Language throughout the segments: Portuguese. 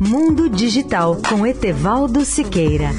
Mundo Digital com Etevaldo Siqueira.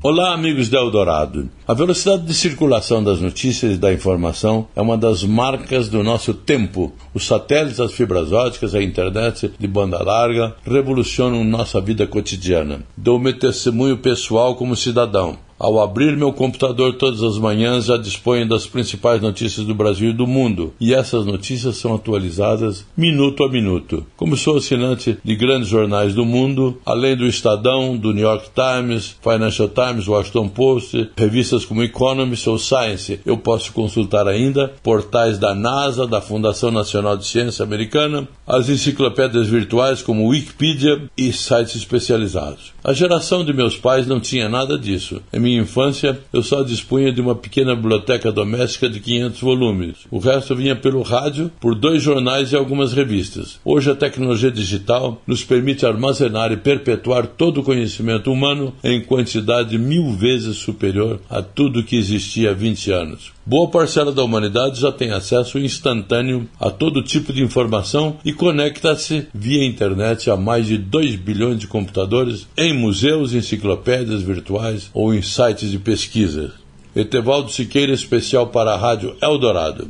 Olá, amigos da Eldorado. A velocidade de circulação das notícias e da informação é uma das marcas do nosso tempo. Os satélites, as fibras óticas, a internet de banda larga revolucionam nossa vida cotidiana. Dou meu testemunho pessoal como cidadão. Ao abrir meu computador todas as manhãs, já disponho das principais notícias do Brasil e do mundo, e essas notícias são atualizadas minuto a minuto. Como sou assinante de grandes jornais do mundo, além do Estadão, do New York Times, Financial Times, Washington Post, revistas como Economist ou Science, eu posso consultar ainda portais da NASA, da Fundação Nacional de Ciência Americana, as enciclopédias virtuais como Wikipedia e sites especializados. A geração de meus pais não tinha nada disso. Minha infância, eu só dispunha de uma pequena biblioteca doméstica de 500 volumes. O resto vinha pelo rádio, por dois jornais e algumas revistas. Hoje, a tecnologia digital nos permite armazenar e perpetuar todo o conhecimento humano em quantidade mil vezes superior a tudo que existia há 20 anos. Boa parcela da humanidade já tem acesso instantâneo a todo tipo de informação e conecta-se via internet a mais de 2 bilhões de computadores em museus, enciclopédias virtuais ou em sites de pesquisa. Etevaldo Siqueira, especial para a Rádio Eldorado.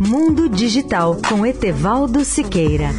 Mundo Digital com Etevaldo Siqueira.